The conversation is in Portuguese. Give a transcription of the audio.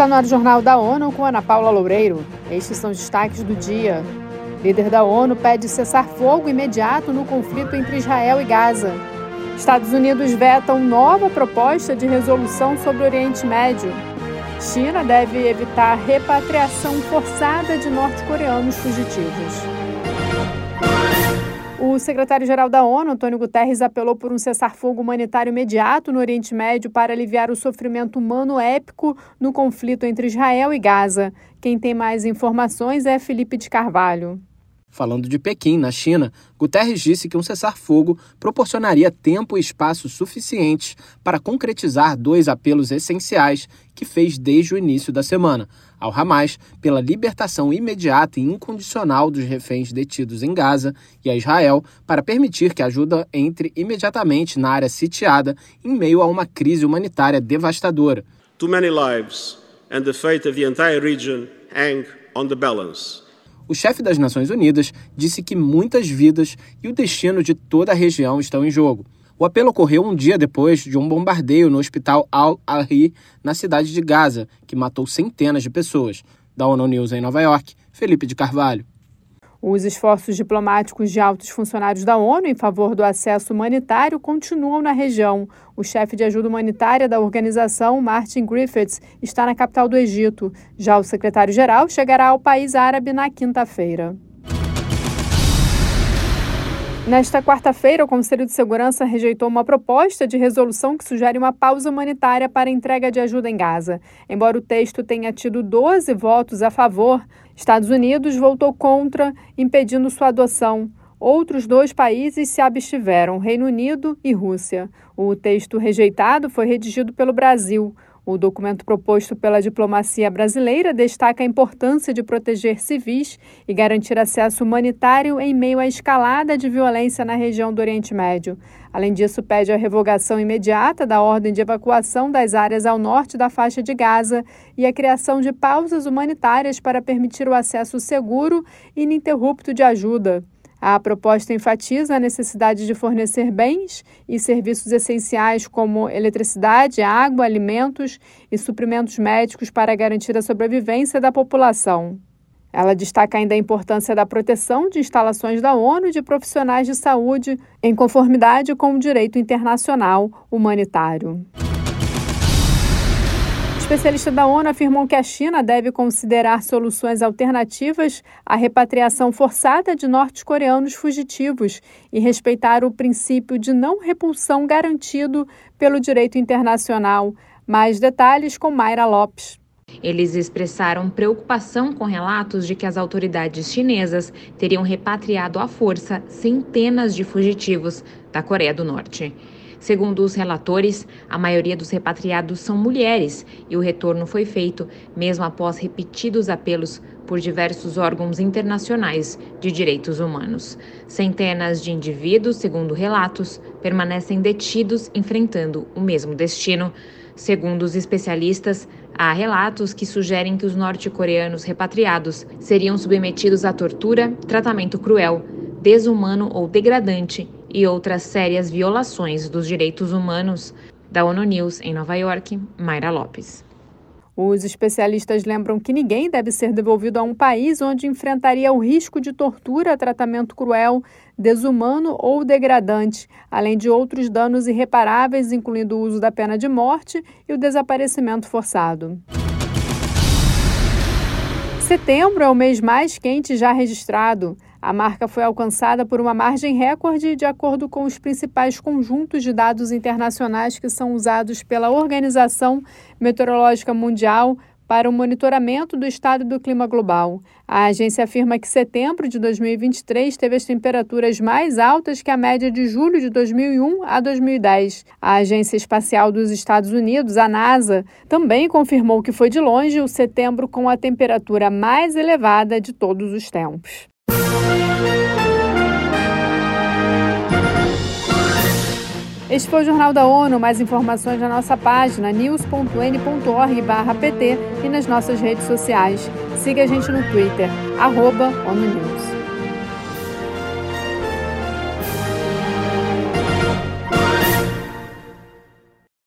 Está no ar o Jornal da ONU com Ana Paula Loureiro. Estes são os destaques do dia. Líder da ONU pede cessar fogo imediato no conflito entre Israel e Gaza. Estados Unidos vetam nova proposta de resolução sobre o Oriente Médio. China deve evitar repatriação forçada de norte-coreanos fugitivos. O secretário-geral da ONU, Antônio Guterres, apelou por um cessar-fogo humanitário imediato no Oriente Médio para aliviar o sofrimento humano épico no conflito entre Israel e Gaza. Quem tem mais informações é Felipe de Carvalho. Falando de Pequim, na China, Guterres disse que um cessar-fogo proporcionaria tempo e espaço suficientes para concretizar dois apelos essenciais que fez desde o início da semana: ao Hamas pela libertação imediata e incondicional dos reféns detidos em Gaza e a Israel para permitir que a ajuda entre imediatamente na área sitiada em meio a uma crise humanitária devastadora. Too many lives and the fate of the entire region hang on the balance o chefe das Nações Unidas disse que muitas vidas e o destino de toda a região estão em jogo. O apelo ocorreu um dia depois de um bombardeio no hospital Al-Ahli, na cidade de Gaza, que matou centenas de pessoas. Da ONU News em Nova York, Felipe de Carvalho. Os esforços diplomáticos de altos funcionários da ONU em favor do acesso humanitário continuam na região. O chefe de ajuda humanitária da organização, Martin Griffiths, está na capital do Egito. Já o secretário-geral chegará ao país árabe na quinta-feira. Nesta quarta-feira, o Conselho de Segurança rejeitou uma proposta de resolução que sugere uma pausa humanitária para entrega de ajuda em Gaza. Embora o texto tenha tido 12 votos a favor, Estados Unidos votou contra, impedindo sua adoção. Outros dois países se abstiveram, Reino Unido e Rússia. O texto rejeitado foi redigido pelo Brasil. O documento proposto pela diplomacia brasileira destaca a importância de proteger civis e garantir acesso humanitário em meio à escalada de violência na região do Oriente Médio. Além disso, pede a revogação imediata da ordem de evacuação das áreas ao norte da faixa de Gaza e a criação de pausas humanitárias para permitir o acesso seguro e ininterrupto de ajuda. A proposta enfatiza a necessidade de fornecer bens e serviços essenciais como eletricidade, água, alimentos e suprimentos médicos para garantir a sobrevivência da população. Ela destaca ainda a importância da proteção de instalações da ONU e de profissionais de saúde, em conformidade com o direito internacional humanitário. Especialistas da ONU afirmam que a China deve considerar soluções alternativas à repatriação forçada de norte-coreanos fugitivos e respeitar o princípio de não repulsão garantido pelo direito internacional. Mais detalhes com Mayra Lopes. Eles expressaram preocupação com relatos de que as autoridades chinesas teriam repatriado à força centenas de fugitivos da Coreia do Norte. Segundo os relatores, a maioria dos repatriados são mulheres e o retorno foi feito mesmo após repetidos apelos por diversos órgãos internacionais de direitos humanos. Centenas de indivíduos, segundo relatos, permanecem detidos enfrentando o mesmo destino. Segundo os especialistas, há relatos que sugerem que os norte-coreanos repatriados seriam submetidos a tortura, tratamento cruel, desumano ou degradante e outras sérias violações dos direitos humanos. Da ONU News em Nova York, Mayra Lopes. Os especialistas lembram que ninguém deve ser devolvido a um país onde enfrentaria o risco de tortura, tratamento cruel, desumano ou degradante, além de outros danos irreparáveis, incluindo o uso da pena de morte e o desaparecimento forçado. Setembro é o mês mais quente já registrado. A marca foi alcançada por uma margem recorde de acordo com os principais conjuntos de dados internacionais que são usados pela Organização Meteorológica Mundial para o monitoramento do estado do clima global. A agência afirma que setembro de 2023 teve as temperaturas mais altas que a média de julho de 2001 a 2010. A Agência Espacial dos Estados Unidos, a NASA, também confirmou que foi de longe o setembro com a temperatura mais elevada de todos os tempos. Este foi o Jornal da ONU. Mais informações na nossa página news.n.org/pt e nas nossas redes sociais. Siga a gente no Twitter, arroba ONU News.